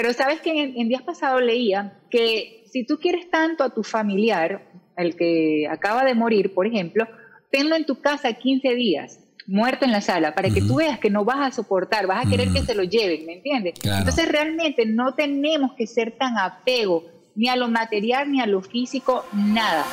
Pero sabes que en, en días pasados leía que si tú quieres tanto a tu familiar, el que acaba de morir, por ejemplo, tenlo en tu casa 15 días muerto en la sala, para que tú veas que no vas a soportar, vas a querer que se lo lleven, ¿me entiendes? Entonces realmente no tenemos que ser tan apego ni a lo material ni a lo físico, nada.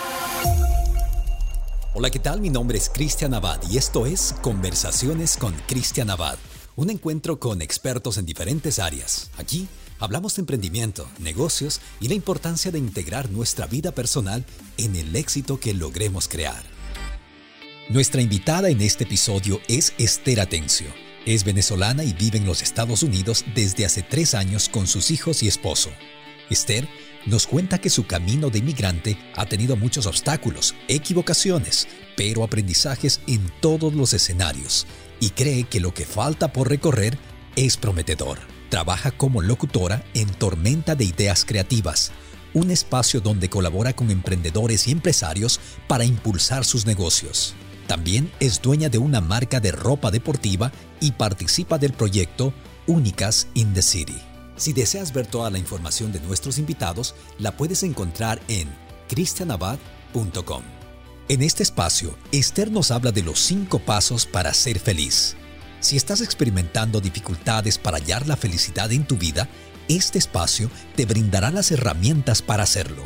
Hola, ¿qué tal? Mi nombre es Cristian Abad y esto es Conversaciones con Cristian Abad, un encuentro con expertos en diferentes áreas. Aquí hablamos de emprendimiento, negocios y la importancia de integrar nuestra vida personal en el éxito que logremos crear. Nuestra invitada en este episodio es Esther Atencio. Es venezolana y vive en los Estados Unidos desde hace tres años con sus hijos y esposo. Esther nos cuenta que su camino de inmigrante ha tenido muchos obstáculos, equivocaciones, pero aprendizajes en todos los escenarios y cree que lo que falta por recorrer es prometedor. Trabaja como locutora en Tormenta de Ideas Creativas, un espacio donde colabora con emprendedores y empresarios para impulsar sus negocios. También es dueña de una marca de ropa deportiva y participa del proyecto Únicas in the City. Si deseas ver toda la información de nuestros invitados, la puedes encontrar en cristianabad.com. En este espacio, Esther nos habla de los cinco pasos para ser feliz. Si estás experimentando dificultades para hallar la felicidad en tu vida, este espacio te brindará las herramientas para hacerlo.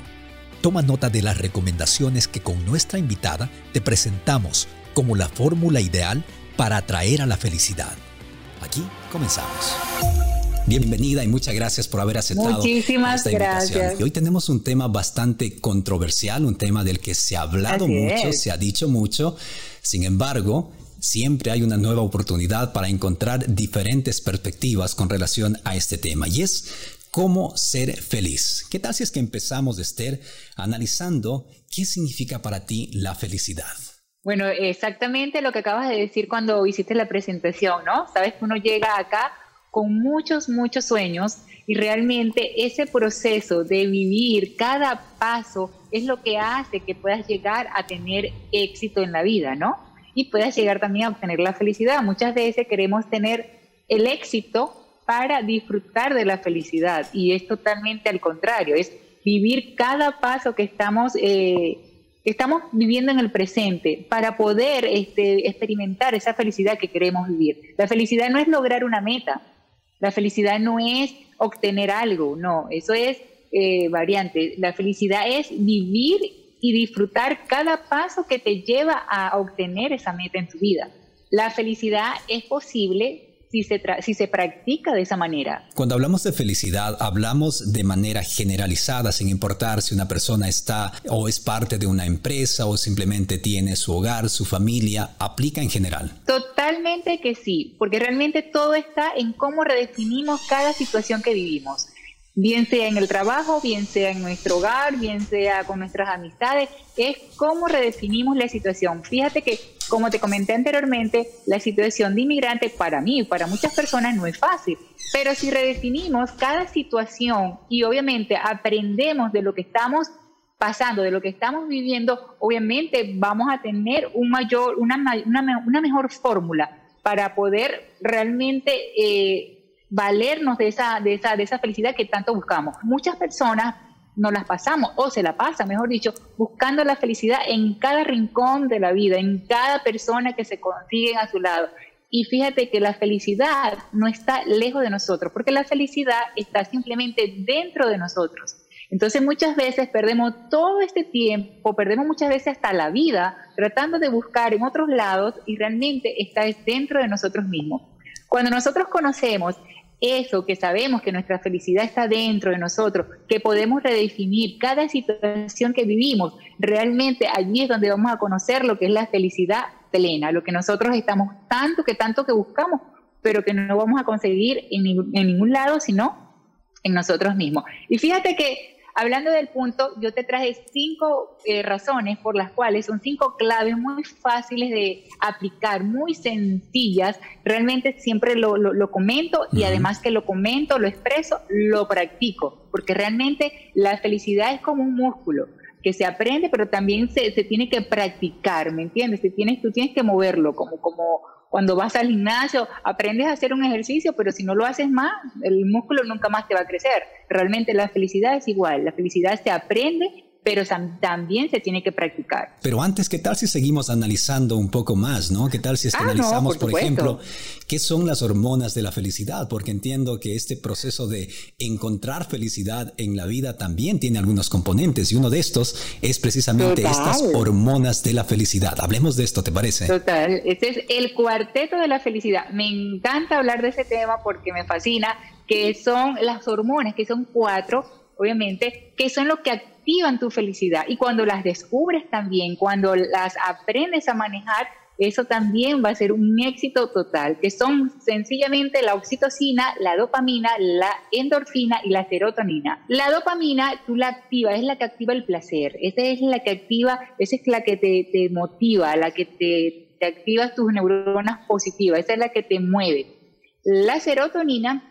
Toma nota de las recomendaciones que con nuestra invitada te presentamos como la fórmula ideal para atraer a la felicidad. Aquí comenzamos. Bienvenida y muchas gracias por haber aceptado. Muchísimas gracias. Y hoy tenemos un tema bastante controversial, un tema del que se ha hablado mucho, se ha dicho mucho. Sin embargo, siempre hay una nueva oportunidad para encontrar diferentes perspectivas con relación a este tema. Y es cómo ser feliz. ¿Qué tal si es que empezamos, Esther, analizando qué significa para ti la felicidad? Bueno, exactamente lo que acabas de decir cuando hiciste la presentación, ¿no? Sabes que uno llega acá con muchos, muchos sueños y realmente ese proceso de vivir cada paso es lo que hace que puedas llegar a tener éxito en la vida, ¿no? Y puedas llegar también a obtener la felicidad. Muchas veces queremos tener el éxito para disfrutar de la felicidad y es totalmente al contrario, es vivir cada paso que estamos, eh, estamos viviendo en el presente para poder este, experimentar esa felicidad que queremos vivir. La felicidad no es lograr una meta, la felicidad no es obtener algo, no, eso es eh, variante. La felicidad es vivir y disfrutar cada paso que te lleva a obtener esa meta en tu vida. La felicidad es posible si se, si se practica de esa manera. Cuando hablamos de felicidad, hablamos de manera generalizada, sin importar si una persona está o es parte de una empresa o simplemente tiene su hogar, su familia, aplica en general. Totalmente que sí, porque realmente todo está en cómo redefinimos cada situación que vivimos bien sea en el trabajo, bien sea en nuestro hogar, bien sea con nuestras amistades, es cómo redefinimos la situación. Fíjate que, como te comenté anteriormente, la situación de inmigrante para mí y para muchas personas no es fácil, pero si redefinimos cada situación y obviamente aprendemos de lo que estamos pasando, de lo que estamos viviendo, obviamente vamos a tener un mayor, una, una, mejor fórmula para poder realmente... Eh, valernos de esa, de esa, de esa felicidad que tanto buscamos. Muchas personas nos las pasamos, o se la pasan, mejor dicho, buscando la felicidad en cada rincón de la vida, en cada persona que se consigue a su lado. Y fíjate que la felicidad no está lejos de nosotros, porque la felicidad está simplemente dentro de nosotros. Entonces muchas veces perdemos todo este tiempo, perdemos muchas veces hasta la vida tratando de buscar en otros lados y realmente está dentro de nosotros mismos. Cuando nosotros conocemos eso, que sabemos que nuestra felicidad está dentro de nosotros, que podemos redefinir cada situación que vivimos, realmente allí es donde vamos a conocer lo que es la felicidad plena, lo que nosotros estamos tanto que tanto que buscamos, pero que no vamos a conseguir en, ningún lado, sino en nosotros mismos. Y fíjate que Hablando del punto, yo te traje cinco eh, razones por las cuales son cinco claves muy fáciles de aplicar, muy sencillas. Realmente siempre lo, comento y además que lo comento, lo expreso, lo practico, porque realmente la felicidad es como un músculo que se aprende, pero también se, tiene que practicar, ¿me entiendes? tienes, tú tienes que moverlo como, como, Cuando vas al gimnasio, aprendes a hacer un ejercicio, pero si no lo haces más, el músculo nunca más te va a crecer. Realmente la felicidad es igual. La felicidad se aprende pero también se tiene que practicar. Pero antes, ¿qué tal si seguimos analizando un poco más, no? ¿Qué tal si ah, analizamos, por, ejemplo, qué son las hormonas de la felicidad? Porque entiendo que este proceso de encontrar felicidad en la vida también tiene algunos componentes y uno de estos es precisamente estas hormonas de la felicidad. Hablemos de esto, ¿te parece? Total, este es el cuarteto de la felicidad. Me encanta hablar de ese tema porque me fascina, que son las hormonas, que son cuatro, obviamente, que son lo que tu felicidad. Y cuando las descubres también, cuando las aprendes a manejar, eso también va a ser un éxito total, que son sencillamente la oxitocina, la dopamina, la endorfina y la serotonina. La dopamina tú la activas, es la que activa el placer, esa es la que activa, esa es la que te, motiva, la que te, te activa tus neuronas positivas, esa es la que te mueve. La serotonina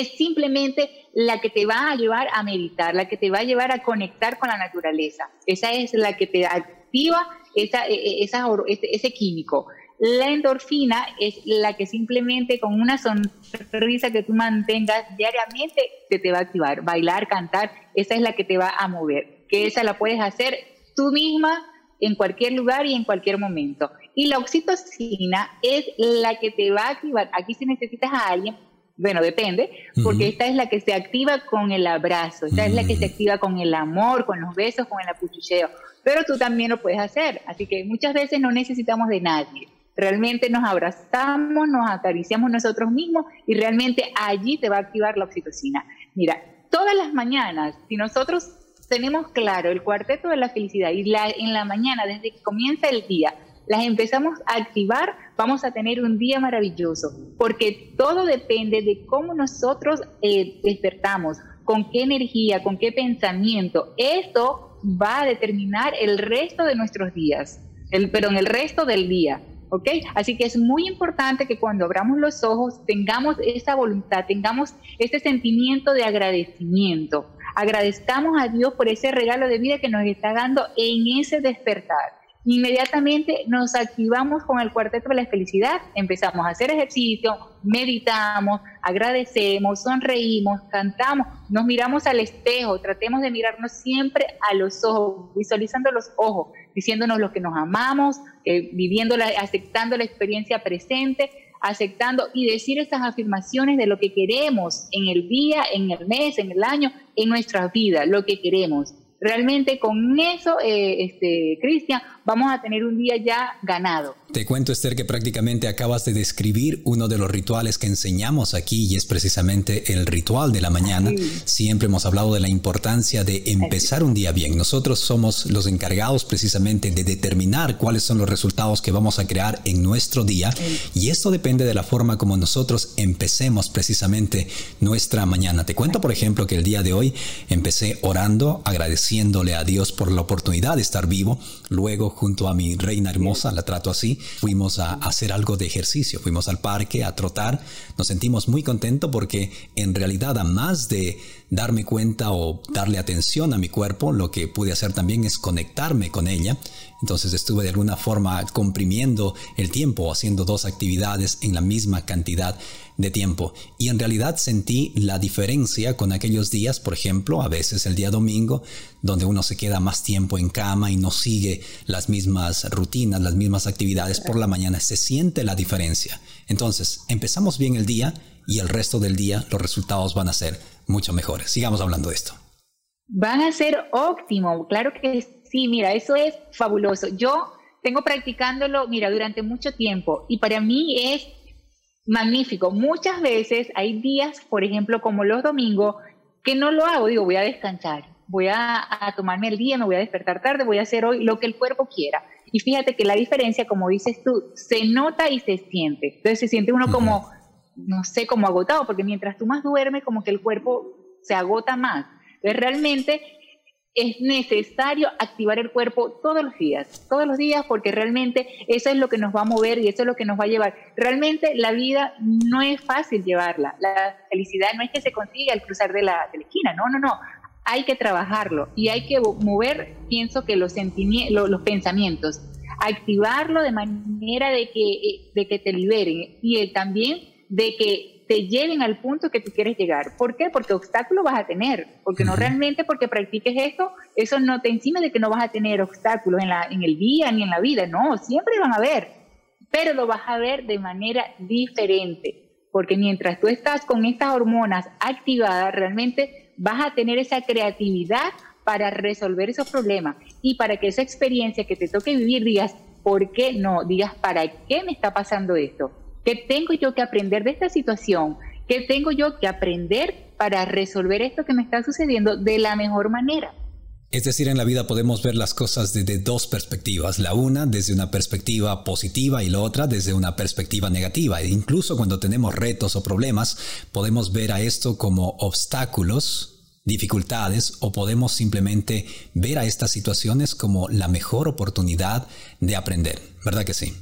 es simplemente la que te va a llevar a meditar, la que te va a llevar a conectar con la naturaleza. Esa es la que te activa esa, e, e, esa, ese químico. La endorfina es la que simplemente con una sonrisa que tú mantengas diariamente se te va a activar. Bailar, cantar, esa es la que te va a mover. Que esa la puedes hacer tú misma en cualquier lugar y en cualquier momento. Y la oxitocina es la que te va a activar. Aquí si necesitas a alguien bueno, depende, porque esta es la que se activa con el abrazo, esta es la que se activa con el amor, con los besos, con el apuchucheo, pero tú también lo puedes hacer, así que muchas veces no necesitamos de nadie. Realmente nos abrazamos, nos acariciamos nosotros mismos y realmente allí te va a activar la oxitocina. Mira, todas las mañanas, si nosotros tenemos claro el cuarteto de la felicidad y la, en la mañana, desde que comienza el día, las empezamos a activar, vamos a tener un día maravilloso, porque todo depende de cómo nosotros eh, despertamos, con qué energía, con qué pensamiento. Esto va a determinar el resto de nuestros días, el, en el resto del día. ¿ok? Así que es muy importante que cuando abramos los ojos tengamos esa voluntad, tengamos ese sentimiento de agradecimiento. Agradezcamos a Dios por ese regalo de vida que nos está dando en ese despertar inmediatamente nos activamos con el cuarteto de la felicidad, empezamos a hacer ejercicio, meditamos, agradecemos, sonreímos, cantamos, nos miramos al espejo, tratemos de mirarnos siempre a los ojos, visualizando los ojos, diciéndonos lo que nos amamos, eh, viviendo, aceptando la experiencia presente, aceptando y decir esas afirmaciones de lo que queremos en el día, en el mes, en el año, en nuestra vida, lo que queremos. Realmente con eso, eh, este, Cristian, vamos a tener un día ya ganado. Te cuento, Esther, que prácticamente acabas de describir uno de los rituales que enseñamos aquí y es precisamente el ritual de la mañana. Siempre hemos hablado de la importancia de empezar un día bien. Nosotros somos los encargados precisamente de determinar cuáles son los resultados que vamos a crear en nuestro día y esto depende de la forma como nosotros empecemos precisamente nuestra mañana. Te cuento, por ejemplo, que el día de hoy empecé orando, agradeciéndole a Dios por la oportunidad de estar vivo. Luego junto a mi reina hermosa, la trato así, fuimos a hacer algo de ejercicio, fuimos al parque a trotar, nos sentimos muy contentos porque en realidad a más de darme cuenta o darle atención a mi cuerpo, lo que pude hacer también es conectarme con ella. Entonces estuve de alguna forma comprimiendo el tiempo, haciendo dos actividades en la misma cantidad de tiempo. Y en realidad sentí la diferencia con aquellos días, por ejemplo, a veces el día domingo, donde uno se queda más tiempo en cama y no sigue las mismas rutinas, las mismas actividades por la mañana. Se siente la diferencia. Entonces, empezamos bien el día y el resto del día los resultados van a ser mucho mejores. Sigamos hablando de esto. Van a ser óptimo, claro que sí, mira, eso es fabuloso. Yo tengo practicándolo, mira, durante mucho tiempo y para mí es magnífico. Muchas veces hay días, por ejemplo, como los domingos, que no lo hago, digo, voy a descansar, voy a, tomarme el día, me voy a despertar tarde, voy a hacer hoy lo que el cuerpo quiera. Y fíjate que la diferencia, como dices tú, se nota y se siente. Entonces se siente uno como no sé, como agotado, porque mientras tú más duermes, como que el cuerpo se agota más. Entonces, realmente es necesario activar el cuerpo todos los días, todos los días, porque realmente eso es lo que nos va a mover y eso es lo que nos va a llevar. Realmente la vida no es fácil llevarla. La felicidad no es que se consiga al cruzar de la, esquina, no, no, no. Hay que trabajarlo y hay que mover, pienso que los, los pensamientos activarlo de manera de que, eh, de que te liberen y también de que te lleven al punto que tú quieres llegar. ¿Por qué? Porque obstáculos vas a tener, porque no realmente porque practiques esto, eso no te encima de que no vas a tener obstáculos en, la, en el día ni en la vida, no, siempre van a haber, pero lo vas a ver de manera diferente, porque mientras tú estás con estas hormonas activadas, realmente vas a tener esa creatividad para resolver esos problemas y para que esa experiencia que te toque vivir digas, ¿por qué no? Digas, ¿para qué me está pasando esto? ¿Qué tengo yo que aprender de esta situación? ¿Qué tengo yo que aprender para resolver esto que me está sucediendo de la mejor manera? Es decir, en la vida podemos ver las cosas desde dos perspectivas, la una desde una perspectiva positiva y la otra desde una perspectiva negativa. E incluso cuando tenemos retos o problemas, podemos ver a esto como obstáculos dificultades o podemos simplemente ver a estas situaciones como la mejor oportunidad de aprender, ¿verdad que sí?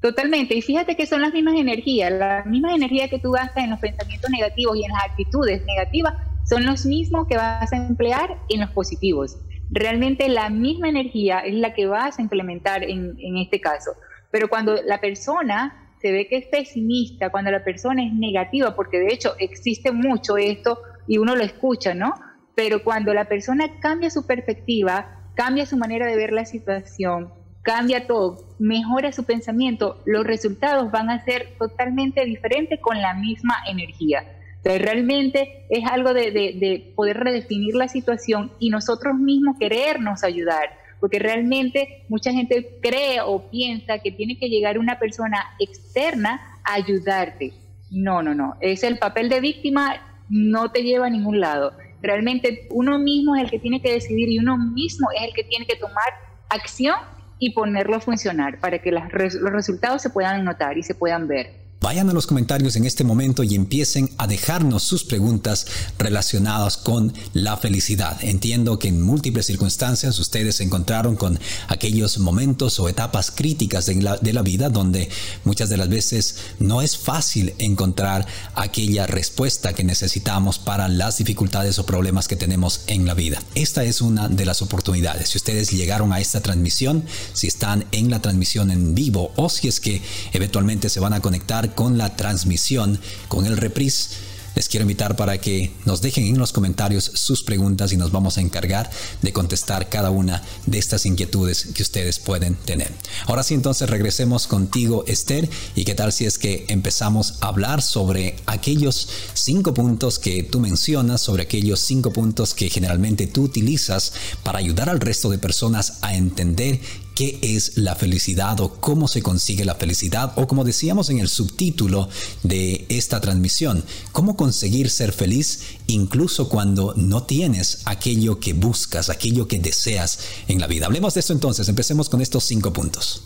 Totalmente, y fíjate que son las mismas energías, las mismas energías que tú gastas en los pensamientos negativos y en las actitudes negativas son los mismos que vas a emplear en los positivos. Realmente la misma energía es la que vas a implementar en, en este caso. Pero cuando la persona se ve que es pesimista, cuando la persona es negativa, porque de hecho existe mucho esto y uno lo escucha, ¿no? Pero cuando la persona cambia su perspectiva, cambia su manera de ver la situación, cambia todo, mejora su pensamiento, los resultados van a ser totalmente diferentes con la misma energía. Entonces, realmente es algo de, de, poder redefinir la situación y nosotros mismos querernos ayudar, porque realmente mucha gente cree o piensa que tiene que llegar una persona externa a ayudarte. No, no, no. Es el papel de víctima no te lleva a ningún lado. Realmente uno mismo es el que tiene que decidir y uno mismo es el que tiene que tomar acción y ponerlo a funcionar para que los resultados se puedan notar y se puedan ver. Vayan a los comentarios en este momento y empiecen a dejarnos sus preguntas relacionadas con la felicidad. Entiendo que en múltiples circunstancias ustedes se encontraron con aquellos momentos o etapas críticas de la, de la vida donde muchas de las veces no es fácil encontrar aquella respuesta que necesitamos para las dificultades o problemas que tenemos en la vida. Esta es una de las oportunidades. Si ustedes llegaron a esta transmisión, si están en la transmisión en vivo o si es que eventualmente se van a conectar con la transmisión, con el reprise les quiero invitar para que nos dejen en los comentarios sus preguntas y nos vamos a encargar de contestar cada una de estas inquietudes que ustedes pueden tener. Ahora sí, entonces regresemos contigo, Esther, y qué tal si es que empezamos a hablar sobre aquellos cinco puntos que tú mencionas, sobre aquellos cinco puntos que generalmente tú utilizas para ayudar al resto de personas a entender qué es la felicidad o cómo se consigue la felicidad o como decíamos en el subtítulo de esta transmisión, cómo conseguir ser feliz incluso cuando no tienes aquello que buscas, aquello que deseas en la vida. Hablemos de eso entonces, empecemos con estos cinco puntos.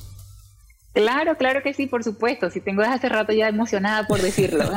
Claro, claro que sí, por supuesto. Si tengo desde hace rato ya emocionada por decirlo.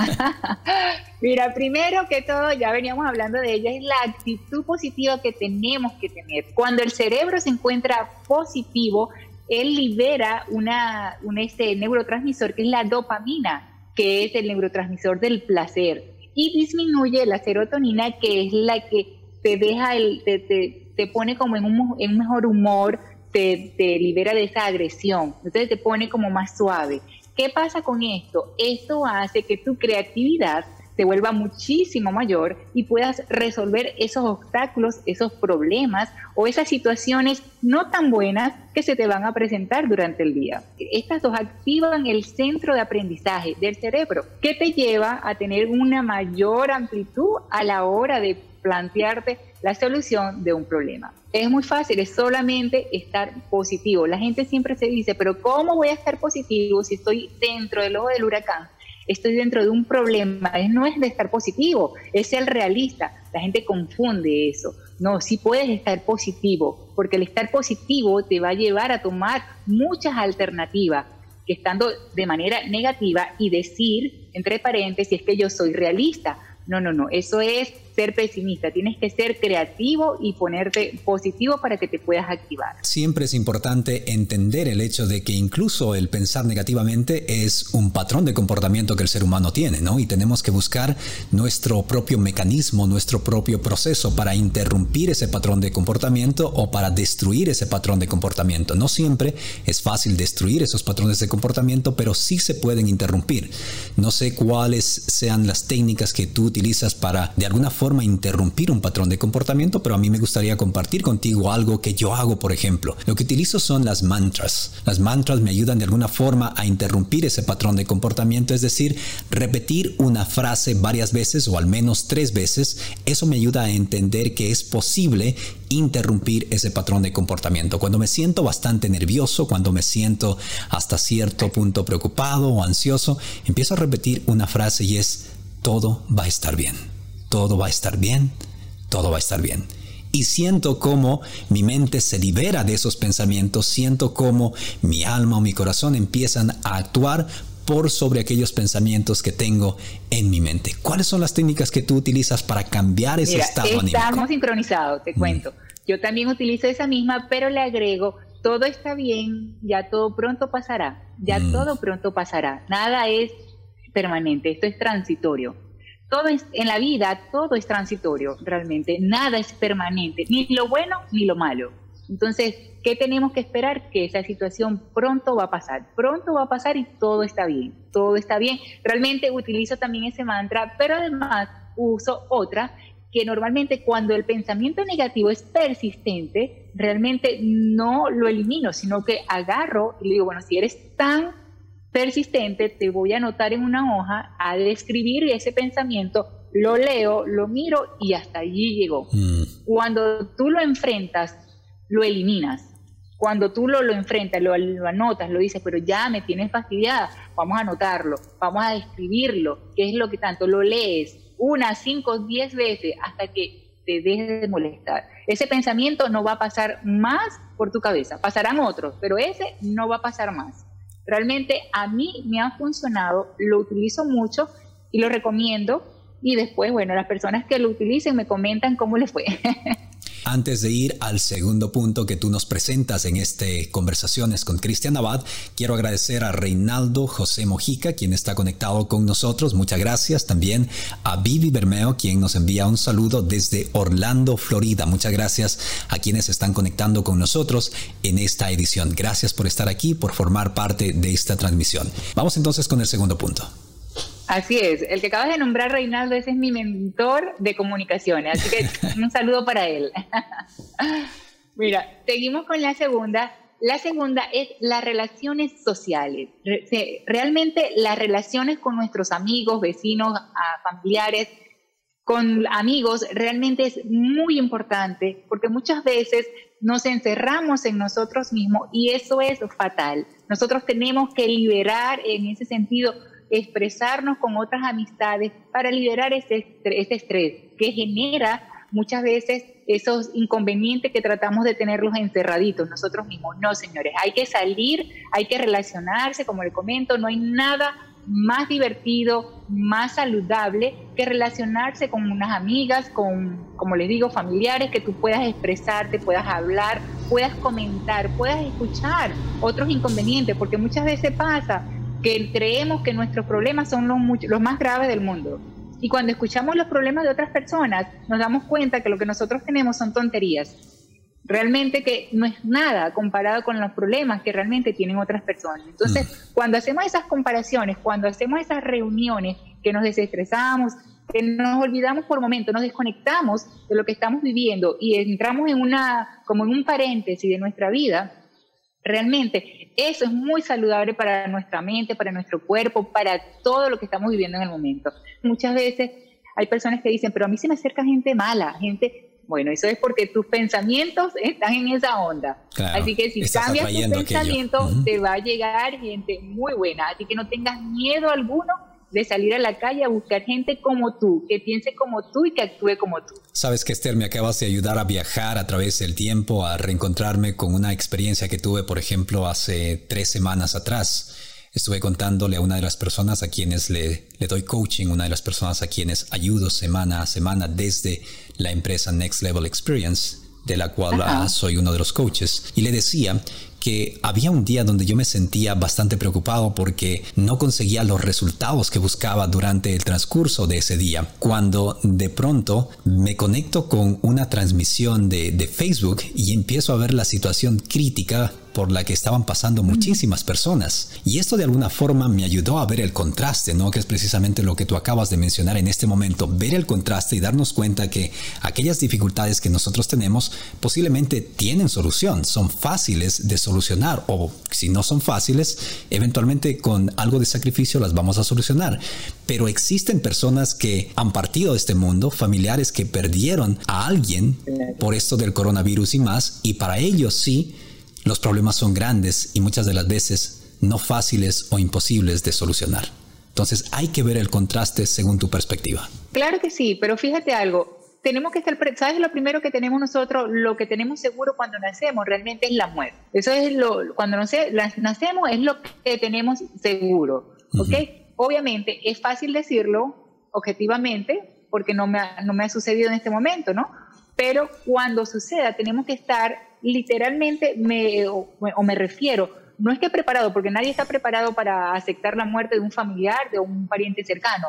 Mira, primero que todo, ya veníamos hablando de ella, es la actitud positiva que tenemos que tener. Cuando el cerebro se encuentra positivo, él libera una, un este neurotransmisor que es la dopamina, que es el neurotransmisor del placer, y disminuye la serotonina, que es la que te deja, el, te, te, te pone como en un, en un mejor humor, te, libera de esa agresión, entonces te pone como más suave. ¿Qué pasa con esto? Esto hace que tu creatividad se vuelva muchísimo mayor y puedas resolver esos obstáculos, esos problemas o esas situaciones no tan buenas que se te van a presentar durante el día. Estas dos activan el centro de aprendizaje del cerebro, que te lleva a tener una mayor amplitud a la hora de plantearte la solución de un problema. Es muy fácil, es solamente estar positivo. La gente siempre se dice, pero ¿cómo voy a estar positivo si estoy dentro del ojo del huracán? Estoy dentro de un problema. No es de estar positivo, es ser realista. La gente confunde eso. No, sí puedes estar positivo, porque el estar positivo te va a llevar a tomar muchas alternativas que estando de manera negativa y decir, entre paréntesis, es que yo soy realista. No, no, no, eso es ser pesimista, tienes que ser creativo y ponerte positivo para que te puedas activar. Siempre es importante entender el hecho de que incluso el pensar negativamente es un patrón de comportamiento que el ser humano tiene, ¿no? Y tenemos que buscar nuestro propio mecanismo, nuestro propio proceso para interrumpir ese patrón de comportamiento o para destruir ese patrón de comportamiento. No siempre es fácil destruir esos patrones de comportamiento, pero sí se pueden interrumpir. No sé cuáles sean las técnicas que tú utilizas para de alguna forma interrumpir un patrón de comportamiento, pero a mí me gustaría compartir contigo algo que yo hago, por ejemplo. Lo que utilizo son las mantras. Las mantras me ayudan de alguna forma a interrumpir ese patrón de comportamiento, es decir, repetir una frase varias veces o al menos tres veces. Eso me ayuda a entender que es posible interrumpir ese patrón de comportamiento. Cuando me siento bastante nervioso, cuando me siento hasta cierto punto preocupado o ansioso, empiezo a repetir una frase y es, todo va a estar bien, todo va a estar bien, todo va a estar bien. Y siento cómo mi mente se libera de esos pensamientos, siento cómo mi alma o mi corazón empiezan a actuar por sobre aquellos pensamientos que tengo en mi mente. ¿Cuáles son las técnicas que tú utilizas para cambiar ese estado anímico? Estamos sincronizados, te mm. cuento. Yo también utilizo esa misma, pero le agrego, todo está bien, ya todo pronto pasará, ya mm. todo pronto pasará. Nada es permanente, esto es transitorio. Todo es, en la vida todo es transitorio, realmente, nada es permanente, ni lo bueno ni lo malo. Entonces, ¿qué tenemos que esperar? Que esa situación pronto va a pasar, pronto va a pasar y todo está bien, todo está bien. Realmente utilizo también ese mantra, pero además uso otra que normalmente cuando el pensamiento negativo es persistente, realmente no lo elimino, sino que agarro y le digo, bueno, si eres tan persistente, te voy a anotar en una hoja a describir ese pensamiento, lo leo, lo miro y hasta allí llegó. Mm. Cuando tú lo enfrentas lo eliminas. Cuando tú lo, lo enfrentas, lo, anotas, lo dices, pero ya me tienes fastidiada, vamos a anotarlo, vamos a escribirlo, qué es lo que tanto lo lees una, cinco, diez veces hasta que te dejes de molestar. Ese pensamiento no va a pasar más por tu cabeza, pasarán otros, pero ese no va a pasar más. Realmente a mí me ha funcionado, lo utilizo mucho y lo recomiendo y después, bueno, las personas que lo utilicen me comentan cómo les fue. Antes de ir al segundo punto que tú nos presentas en este Conversaciones con Cristian Abad, quiero agradecer a Reinaldo José Mojica, quien está conectado con nosotros. Muchas gracias. También a Vivi Bermeo, quien nos envía un saludo desde Orlando, Florida. Muchas gracias a quienes están conectando con nosotros en esta edición. Gracias por estar aquí, por formar parte de esta transmisión. Vamos entonces con el segundo punto. Así es, el que acabas de nombrar, Reinaldo, ese es mi mentor de comunicaciones, así que un saludo para él. Mira, seguimos con la segunda. La segunda es las relaciones sociales. Realmente las relaciones con nuestros amigos, vecinos, familiares, con amigos, realmente es muy importante porque muchas veces nos encerramos en nosotros mismos y eso es fatal. Nosotros tenemos que liberar en ese sentido expresarnos con otras amistades para liberar ese, ese estrés que genera muchas veces esos inconvenientes que tratamos de tenerlos encerraditos nosotros mismos. No, señores, hay que salir, hay que relacionarse, como le comento, no hay nada más divertido, más saludable que relacionarse con unas amigas, con, como les digo, familiares, que tú puedas expresarte, puedas hablar, puedas comentar, puedas escuchar otros inconvenientes, porque muchas veces pasa que creemos que nuestros problemas son los, los más graves del mundo. Y cuando escuchamos los problemas de otras personas, nos damos cuenta que lo que nosotros tenemos son tonterías. Realmente que no es nada comparado con los problemas que realmente tienen otras personas. Entonces, mm. cuando hacemos esas comparaciones, cuando hacemos esas reuniones, que nos desestresamos, que nos olvidamos por momentos, nos desconectamos de lo que estamos viviendo y entramos en una, como en un paréntesis de nuestra vida, Realmente eso es muy saludable para nuestra mente, para nuestro cuerpo, para todo lo que estamos viviendo en el momento. Muchas veces hay personas que dicen, pero a mí se me acerca gente mala, gente bueno, eso es porque tus pensamientos están en esa onda. Así que si cambias tu pensamiento, te va a llegar gente muy buena. Así que no tengas miedo alguno de salir a la calle a buscar gente como tú, que piense como tú y que actúe como tú. Sabes que Esther, me acabas de ayudar a viajar a través del tiempo, a reencontrarme con una experiencia que tuve, por ejemplo, hace tres semanas atrás. estuve contándole a una de las personas a quienes le, le, doy coaching, una de las personas a quienes ayudo semana a semana desde la empresa Next Level Experience, de la cual ah, soy uno de los coaches, y le decía que había un día donde yo me sentía bastante preocupado porque no conseguía los resultados que buscaba durante el transcurso de ese día. Cuando de pronto me conecto con una transmisión de, de Facebook y empiezo a ver la situación crítica por la que estaban pasando muchísimas personas. Y esto de alguna forma me ayudó a ver el contraste, ¿no? Que es precisamente lo que tú acabas de mencionar en este momento, ver el contraste y darnos cuenta que aquellas dificultades que nosotros tenemos posiblemente tienen solución, son fáciles de solucionar o si no son fáciles, eventualmente con algo de sacrificio las vamos a solucionar. Pero existen personas que han partido de este mundo, familiares que perdieron a alguien por esto del coronavirus y más, y para ellos sí, los problemas son grandes y muchas de las veces no fáciles o imposibles de solucionar. Entonces hay que ver el contraste según tu perspectiva. Claro que sí, pero fíjate algo, tenemos que estar, ¿sabes? Lo primero que tenemos nosotros, lo que tenemos seguro cuando nacemos realmente es la muerte. Eso es lo, cuando nacemos es lo que tenemos seguro, ¿ok? Obviamente es fácil decirlo objetivamente porque no me, no me ha sucedido en este momento, ¿no? Pero cuando suceda tenemos que estar literalmente me, o, me refiero, no es que preparado, porque nadie está preparado para aceptar la muerte de un familiar, de un pariente cercano.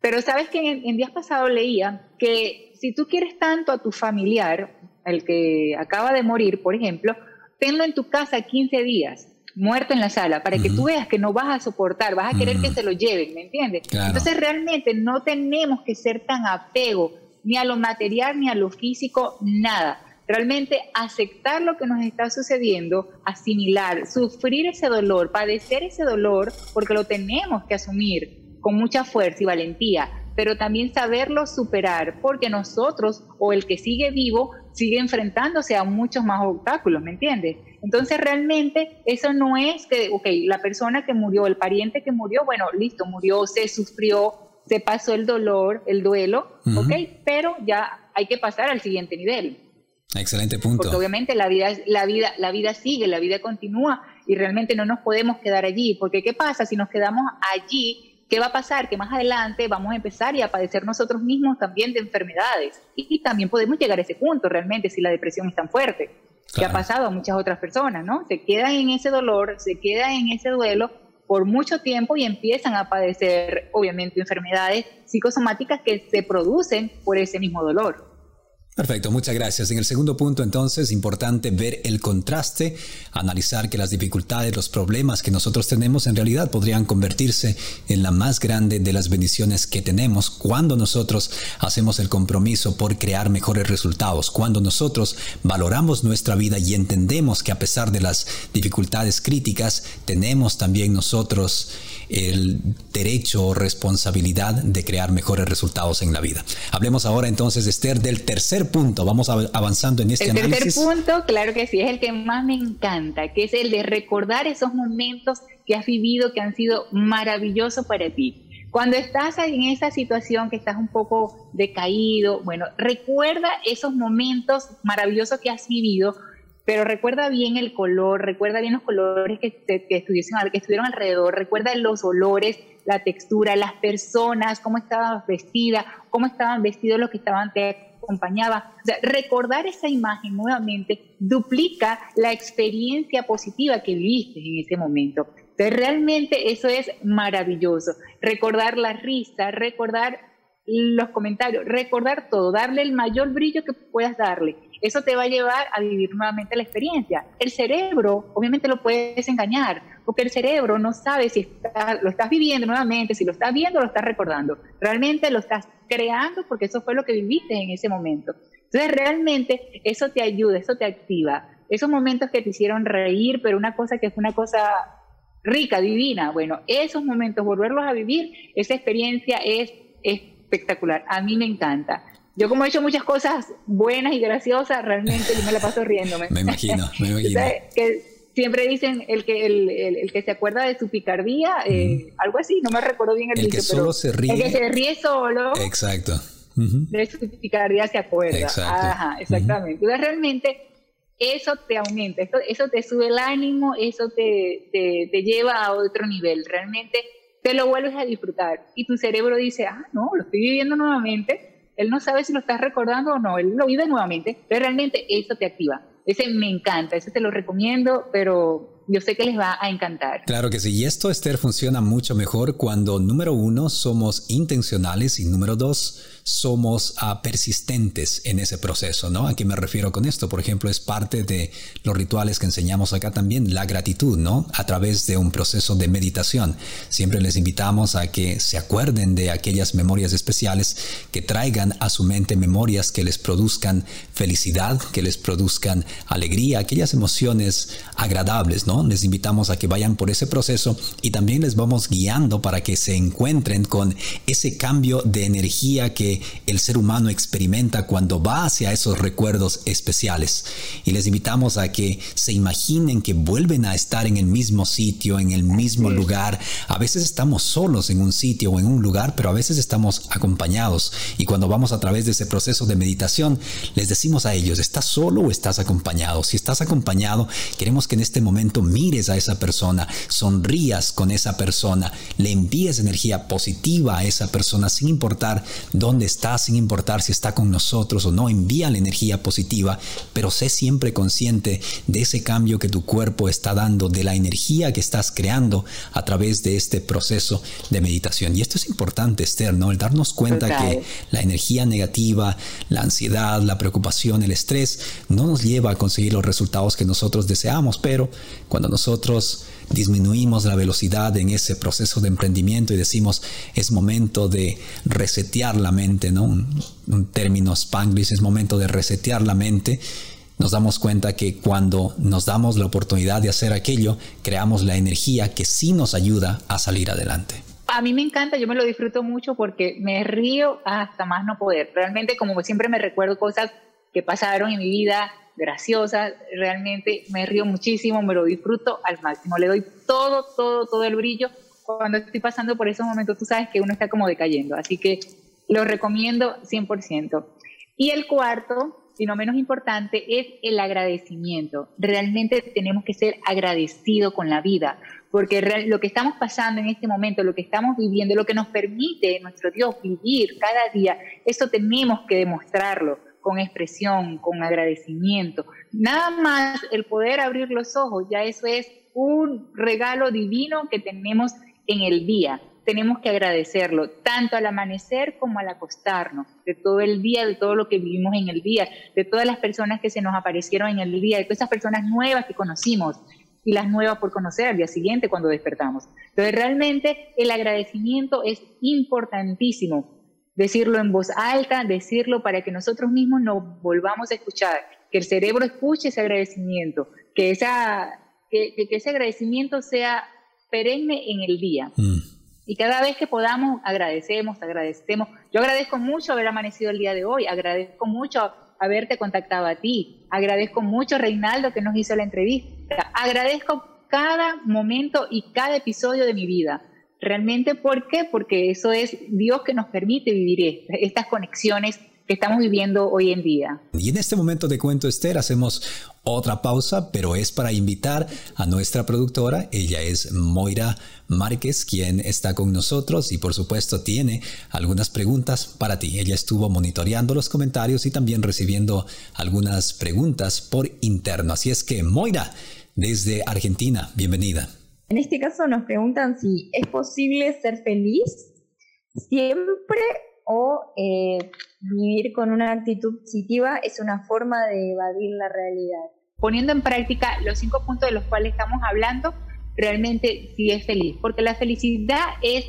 Pero sabes que en, días pasados leía que si tú quieres tanto a tu familiar, el que acaba de morir, por ejemplo, tenlo en tu casa 15 días, muerto en la sala, para que tú veas que no vas a soportar, vas a querer que se lo lleven, ¿me entiendes? Entonces realmente no tenemos que ser tan apego ni a lo material ni a lo físico, nada realmente aceptar lo que nos está sucediendo, asimilar, sufrir ese dolor, padecer ese dolor, porque lo tenemos que asumir con mucha fuerza y valentía, pero también saberlo superar, porque nosotros o el que sigue vivo sigue enfrentándose a muchos más obstáculos, ¿me entiendes? Entonces realmente eso no es que, ok, la persona que murió, el pariente que murió, bueno, listo, murió, se sufrió, se pasó el dolor, el duelo, ok, pero ya hay que pasar al siguiente nivel. Excelente punto. Porque obviamente la vida, la, vida, la vida sigue, la vida continúa y realmente no nos podemos quedar allí. Porque ¿qué pasa si nos quedamos allí? ¿Qué va a pasar? Que más adelante vamos a empezar y a padecer nosotros mismos también de enfermedades. Y, también podemos llegar a ese punto realmente si la depresión es tan fuerte. Que ha pasado a muchas otras personas, ¿no? Se quedan en ese dolor, se quedan en ese duelo por mucho tiempo y empiezan a padecer, obviamente, enfermedades psicosomáticas que se producen por ese mismo dolor. Perfecto, muchas gracias. En el segundo punto, entonces, importante ver el contraste, analizar que las dificultades, los problemas que nosotros tenemos en realidad podrían convertirse en la más grande de las bendiciones que tenemos cuando nosotros hacemos el compromiso por crear mejores resultados, cuando nosotros valoramos nuestra vida y entendemos que a pesar de las dificultades críticas, tenemos también nosotros el derecho o responsabilidad de crear mejores resultados en la vida. Hablemos ahora entonces, Esther, del tercer punto. Vamos avanzando en este análisis. El tercer punto, claro que sí, es el que más me encanta, que es el de recordar esos momentos que has vivido que han sido maravillosos para ti. Cuando estás en esa situación que estás un poco decaído, bueno, recuerda esos momentos maravillosos que has vivido pero recuerda bien el color, recuerda bien los colores que, que, que estuvieron alrededor, recuerda los olores, la textura, las personas, cómo estaban vestidas, cómo estaban vestidos los que estaban te acompañaba. O sea, recordar esa imagen nuevamente duplica la experiencia positiva que viviste en ese momento. Entonces, realmente eso es maravilloso. Recordar la risa, recordar los comentarios, recordar todo, darle el mayor brillo que puedas darle eso te va a llevar a vivir nuevamente la experiencia. El cerebro, obviamente lo puedes engañar, porque el cerebro no sabe si lo estás viviendo nuevamente, si lo estás viendo o lo estás recordando. Realmente lo estás creando porque eso fue lo que viviste en ese momento. Entonces realmente eso te ayuda, eso te activa. Esos momentos que te hicieron reír, pero una cosa que fue una cosa rica, divina, bueno, esos momentos, volverlos a vivir, esa experiencia es espectacular. A mí me encanta. Yo como he hecho muchas cosas buenas y graciosas, realmente me la paso riéndome. me imagino, me imagino. que siempre dicen el que el, el, que se acuerda de su picardía, eh, algo así, no me recuerdo bien el, el que solo se ríe. El que se ríe solo. Exacto. De su picardía se acuerda. Exacto. Ajá, exactamente. Entonces realmente eso te aumenta, eso, eso te sube el ánimo, eso te, te, te lleva a otro nivel. Realmente te lo vuelves a disfrutar y tu cerebro dice, ah, no, lo estoy viviendo nuevamente. Él no sabe si lo estás recordando o no, él lo vive nuevamente, pero realmente eso te activa. Ese me encanta, ese te lo recomiendo, pero yo sé que les va a encantar. Claro que sí, y esto, Esther, funciona mucho mejor cuando, número uno, somos intencionales y número dos, somos uh, persistentes en ese proceso, ¿no? ¿A qué me refiero con esto? Por ejemplo, es parte de los rituales que enseñamos acá también, la gratitud, ¿no? A través de un proceso de meditación. Siempre les invitamos a que se acuerden de aquellas memorias especiales, que traigan a su mente memorias que les produzcan felicidad, que les produzcan alegría, aquellas emociones agradables, ¿no? Les invitamos a que vayan por ese proceso y también les vamos guiando para que se encuentren con ese cambio de energía que el ser humano experimenta cuando va hacia esos recuerdos especiales. Y les invitamos a que se imaginen que vuelven a estar en el mismo sitio, en el mismo lugar. A veces estamos solos en un sitio o en un lugar, pero a veces estamos acompañados. Y cuando vamos a través de ese proceso de meditación, les decimos a ellos, ¿estás solo o estás acompañado? Si estás acompañado, queremos que en este momento mires a esa persona, sonrías con esa persona, le envíes energía positiva a esa persona sin importar dónde está, sin importar si está con nosotros o no, envía la energía positiva, pero sé siempre consciente de ese cambio que tu cuerpo está dando, de la energía que estás creando a través de este proceso de meditación. Y esto es importante, Esther, ¿no? El darnos cuenta que la energía negativa, la ansiedad, la preocupación, el estrés, no nos lleva a conseguir los resultados que nosotros deseamos, pero cuando nosotros disminuimos la velocidad en ese proceso de emprendimiento y decimos es momento de resetear la mente, ¿no? Un, término spanglish, es momento de resetear la mente. Nos damos cuenta que cuando nos damos la oportunidad de hacer aquello, creamos la energía que sí nos ayuda a salir adelante. A mí me encanta, yo me lo disfruto mucho porque me río hasta más no poder. Realmente, como siempre me recuerdo cosas que pasaron en mi vida, graciosa, realmente me río muchísimo, me lo disfruto al máximo, le doy todo, todo, todo el brillo. Cuando estoy pasando por esos momentos, tú sabes que uno está como decayendo, así que lo recomiendo 100%. Y el cuarto, y no menos importante, es el agradecimiento. Realmente tenemos que ser agradecidos con la vida, porque lo que estamos pasando en este momento, lo que estamos viviendo, lo que nos permite nuestro Dios vivir cada día, eso tenemos que demostrarlo con expresión, con agradecimiento. Nada más el poder abrir los ojos, ya eso es un regalo divino que tenemos en el día. Tenemos que agradecerlo, tanto al amanecer como al acostarnos, de todo el día, de todo lo que vivimos en el día, de todas las personas que se nos aparecieron en el día, de todas esas personas nuevas que conocimos y las nuevas por conocer al día siguiente cuando despertamos. Entonces, realmente el agradecimiento es importantísimo decirlo en voz alta, decirlo para que nosotros mismos nos volvamos a escuchar, que el cerebro escuche ese agradecimiento, que, esa, que, ese agradecimiento sea perenne en el día. Mm. Y cada vez que podamos, agradecemos, agradecemos. Yo agradezco mucho haber amanecido el día de hoy, agradezco mucho haberte contactado a ti, agradezco mucho Reinaldo que nos hizo la entrevista, agradezco cada momento y cada episodio de mi vida Realmente, ¿por qué? Porque eso es Dios que nos permite vivir estas conexiones que estamos viviendo hoy en día. Y en este momento de cuento, Esther, hacemos otra pausa, pero es para invitar a nuestra productora. Ella es Moira Márquez, quien está con nosotros y por supuesto tiene algunas preguntas para ti. Ella estuvo monitoreando los comentarios y también recibiendo algunas preguntas por interno. Así es que, Moira, desde Argentina, bienvenida. En este caso nos preguntan si es posible ser feliz siempre o eh, vivir con una actitud positiva es una forma de evadir la realidad. Poniendo en práctica los cinco puntos de los cuales estamos hablando, realmente sí es feliz, porque la felicidad es,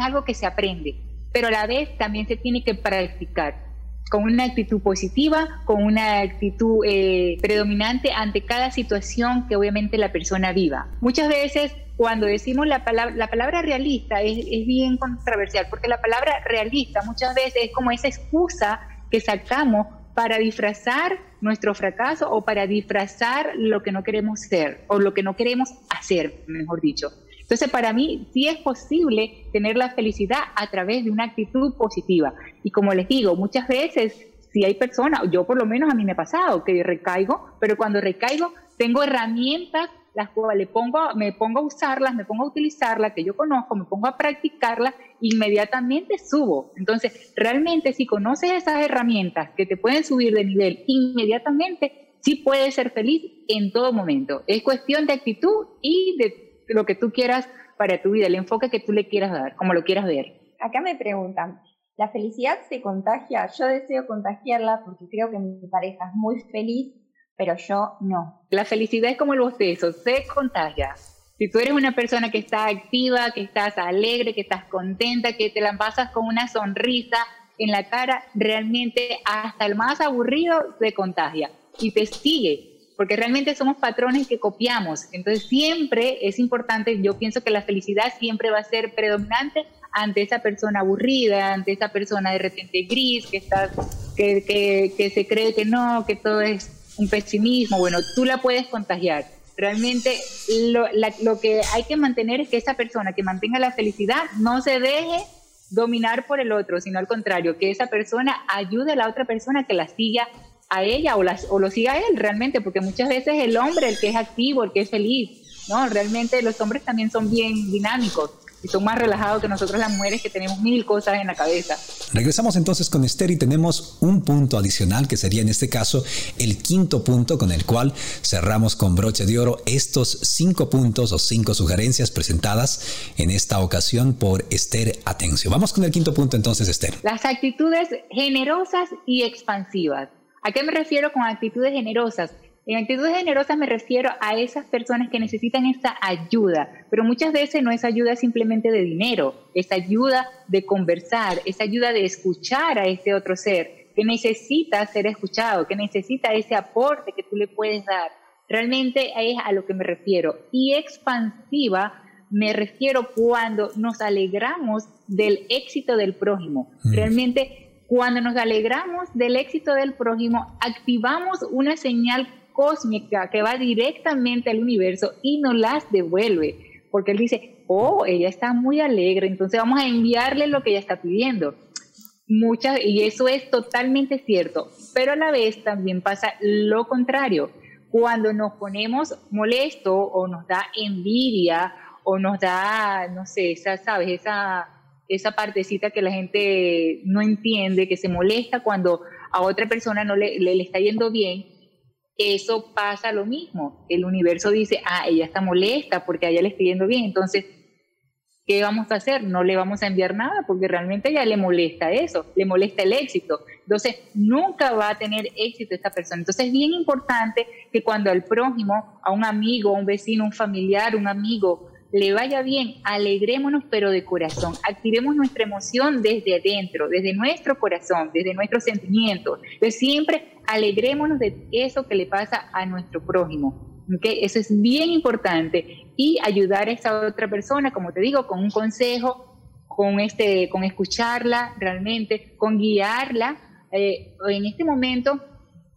algo que se aprende, pero a la vez también se tiene que practicar con una actitud positiva, con una actitud eh, predominante ante cada situación que obviamente la persona viva. Muchas veces cuando decimos la palabra, la palabra realista es, es bien controversial, porque la palabra realista muchas veces es como esa excusa que sacamos para disfrazar nuestro fracaso o para disfrazar lo que no queremos ser o lo que no queremos hacer, mejor dicho. Entonces, para mí sí es posible tener la felicidad a través de una actitud positiva. Y como les digo, muchas veces si hay personas, yo por lo menos a mí me ha pasado que recaigo, pero cuando recaigo tengo herramientas las cuales pongo, me pongo a usarlas, me pongo a utilizarlas, que yo conozco, me pongo a practicarlas, inmediatamente subo. Entonces, realmente si conoces esas herramientas que te pueden subir de nivel inmediatamente, sí puedes ser feliz en todo momento. Es cuestión de actitud y de lo que tú quieras para tu vida, el enfoque que tú le quieras dar, como lo quieras ver. Acá me preguntan, ¿la felicidad se contagia? Yo deseo contagiarla porque creo que mi pareja es muy feliz pero yo no. La felicidad es como el bostezo, se contagia. Si tú eres una persona que está activa, que estás alegre, que estás contenta, que te la pasas con una sonrisa en la cara, realmente hasta el más aburrido se contagia y te sigue, porque realmente somos patrones que copiamos. Entonces siempre es importante, yo pienso que la felicidad siempre va a ser predominante ante esa persona aburrida, ante esa persona de repente gris, que, está, que, que, que se cree que no, que todo es un pesimismo, bueno, tú la puedes contagiar. Realmente lo, lo que hay que mantener es que esa persona que mantenga la felicidad no se deje dominar por el otro, sino al contrario, que esa persona ayude a la otra persona que la siga a ella o, las, o lo siga a él realmente, porque muchas veces el hombre, el que es activo, el que es feliz, ¿no? Realmente los hombres también son bien dinámicos y son más relajados que nosotros las mujeres que tenemos mil cosas en la cabeza. Regresamos entonces con Esther y tenemos un punto adicional que sería en este caso el quinto punto con el cual cerramos con broche de oro estos cinco puntos o cinco sugerencias presentadas en esta ocasión por Esther Atencio. Vamos con el quinto punto entonces, Esther. Las actitudes generosas y expansivas. ¿A qué me refiero con actitudes generosas? En actitudes generosas me refiero a esas personas que necesitan esta ayuda, pero muchas veces no es ayuda simplemente de dinero, es ayuda de conversar, es ayuda de escuchar a ese otro ser que necesita ser escuchado, que necesita ese aporte que tú le puedes dar. Realmente es a lo que me refiero. Y expansiva me refiero cuando nos alegramos del éxito del prójimo. Mm. Realmente cuando nos alegramos del éxito del prójimo, activamos una señal cósmica que va directamente al universo y nos las devuelve. Porque él dice, oh, ella está muy alegre, entonces vamos a enviarle lo que ella está pidiendo. Muchas, y eso es totalmente cierto, pero a la vez también pasa lo contrario. Cuando nos ponemos molesto o nos da envidia o nos da, no sé, esa, ¿sabes? Esa, esa partecita que la gente no entiende, que se molesta cuando a otra persona no le, le está yendo bien, eso pasa lo mismo. El universo dice, ah, ella está molesta porque a ella le está yendo bien. Entonces, ¿qué vamos a hacer? No le vamos a enviar nada porque realmente a ella le molesta eso, le molesta el éxito. Entonces, nunca va a tener éxito esta persona. Entonces, es bien importante que cuando al prójimo, a un amigo, a un vecino, un familiar, un amigo, le vaya bien, alegrémonos pero de corazón, activemos nuestra emoción desde adentro, desde nuestro corazón, desde nuestros sentimientos. Entonces siempre alegrémonos de eso que le pasa a nuestro prójimo. ¿okay? Eso es bien importante y ayudar a esa otra persona, como te digo, con un consejo, con, este, con escucharla realmente, con guiarla. Eh, en este momento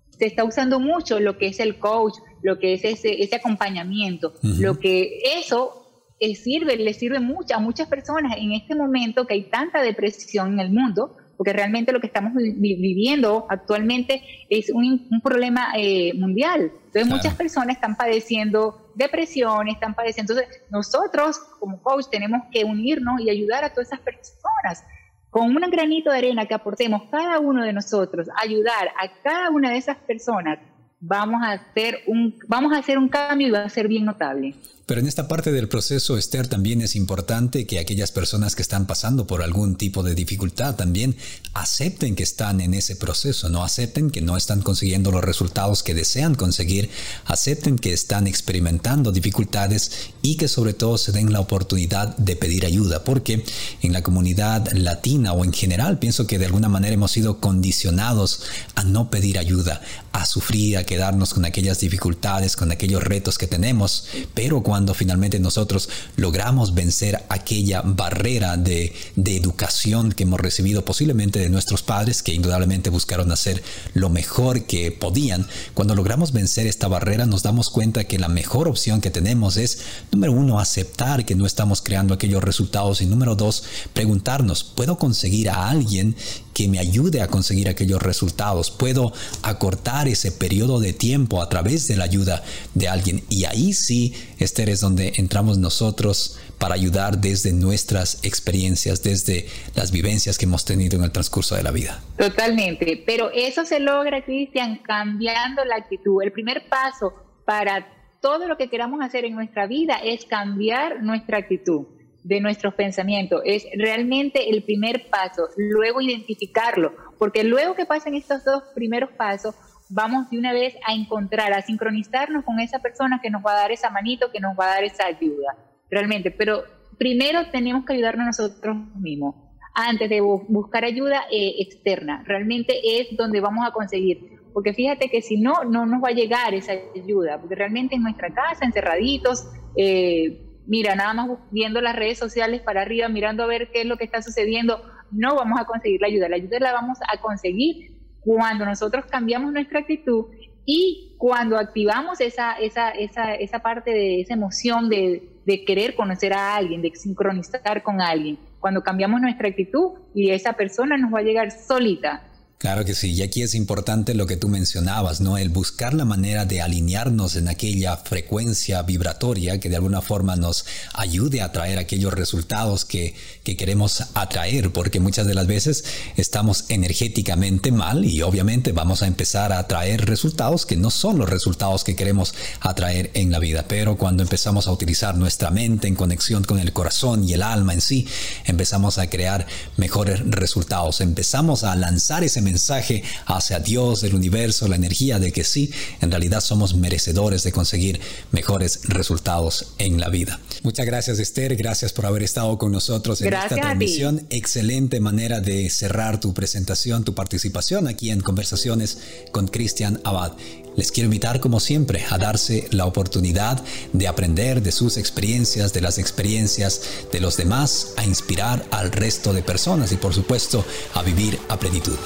se está usando mucho lo que es el coach, lo que es ese, ese acompañamiento, lo que eso eh, sirve, le sirve mucho a muchas personas en este momento que hay tanta depresión en el mundo, porque realmente lo que estamos viviendo actualmente es un, problema eh, mundial. Entonces muchas personas están padeciendo depresión, están padeciendo. Entonces nosotros como coach tenemos que unirnos y ayudar a todas esas personas. Con un granito de arena que aportemos cada uno de nosotros, ayudar a cada una de esas personas, vamos a hacer un, vamos a hacer un cambio y va a ser bien notable. Pero en esta parte del proceso, Esther, también es importante que aquellas personas que están pasando por algún tipo de dificultad también acepten que están en ese proceso, no acepten que no están consiguiendo los resultados que desean conseguir, acepten que están experimentando dificultades y que sobre todo se den la oportunidad de pedir ayuda, porque en la comunidad latina o en general pienso que de alguna manera hemos sido condicionados a no pedir ayuda, a sufrir, a quedarnos con aquellas dificultades, con aquellos retos que tenemos, pero cuando cuando finalmente nosotros logramos vencer aquella barrera de, de educación que hemos recibido posiblemente de nuestros padres, que indudablemente buscaron hacer lo mejor que podían, cuando logramos vencer esta barrera nos damos cuenta que la mejor opción que tenemos es, número uno, aceptar que no estamos creando aquellos resultados y número dos, preguntarnos, ¿puedo conseguir a alguien que me ayude a conseguir aquellos resultados. Puedo acortar ese periodo de tiempo a través de la ayuda de alguien. Y ahí sí, Esther, es donde entramos nosotros para ayudar desde nuestras experiencias, desde las vivencias que hemos tenido en el transcurso de la vida. Totalmente, pero eso se logra, Cristian, cambiando la actitud. El primer paso para todo lo que queramos hacer en nuestra vida es cambiar nuestra actitud de nuestros pensamientos. Es realmente el primer paso, luego identificarlo, porque luego que pasen estos dos primeros pasos, vamos de una vez a encontrar, a sincronizarnos con esa persona que nos va a dar esa manito, que nos va a dar esa ayuda, realmente. Pero primero tenemos que ayudarnos nosotros mismos, antes de buscar ayuda eh, externa. Realmente es donde vamos a conseguir porque fíjate que si no, no nos va a llegar esa ayuda, porque realmente en nuestra casa, encerraditos, eh, mira, nada más viendo las redes sociales para arriba, mirando a ver qué es lo que está sucediendo, no vamos a conseguir la ayuda. La ayuda la vamos a conseguir cuando nosotros cambiamos nuestra actitud y cuando activamos esa, esa, esa, esa parte de esa emoción de, de querer conocer a alguien, de sincronizar con alguien. Cuando cambiamos nuestra actitud y esa persona nos va a llegar solita Claro que sí, y aquí es importante lo que tú mencionabas, ¿no? El buscar la manera de alinearnos en aquella frecuencia vibratoria que de alguna forma nos ayude a traer aquellos resultados que, que queremos atraer, porque muchas de las veces estamos energéticamente mal y obviamente vamos a empezar a atraer resultados que no son los resultados que queremos atraer en la vida, pero cuando empezamos a utilizar nuestra mente en conexión con el corazón y el alma en sí, empezamos a crear mejores resultados, empezamos a lanzar ese mensaje hacia Dios, el universo, la energía de que sí, en realidad somos merecedores de conseguir mejores resultados en la vida. Muchas gracias Esther, gracias por haber estado con nosotros en esta transmisión. Excelente manera de cerrar tu presentación, tu participación aquí en Conversaciones con Cristian Abad. Les quiero invitar, como siempre, a darse la oportunidad de aprender de sus experiencias, de las experiencias de los demás, a inspirar al resto de personas y, por supuesto, a vivir a plenitud.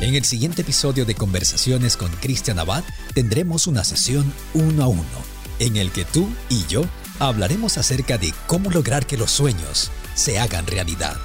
En el siguiente episodio de Conversaciones con Cristian Abad tendremos una sesión uno a uno, en el que tú y yo hablaremos acerca de cómo lograr que los sueños se hagan realidad.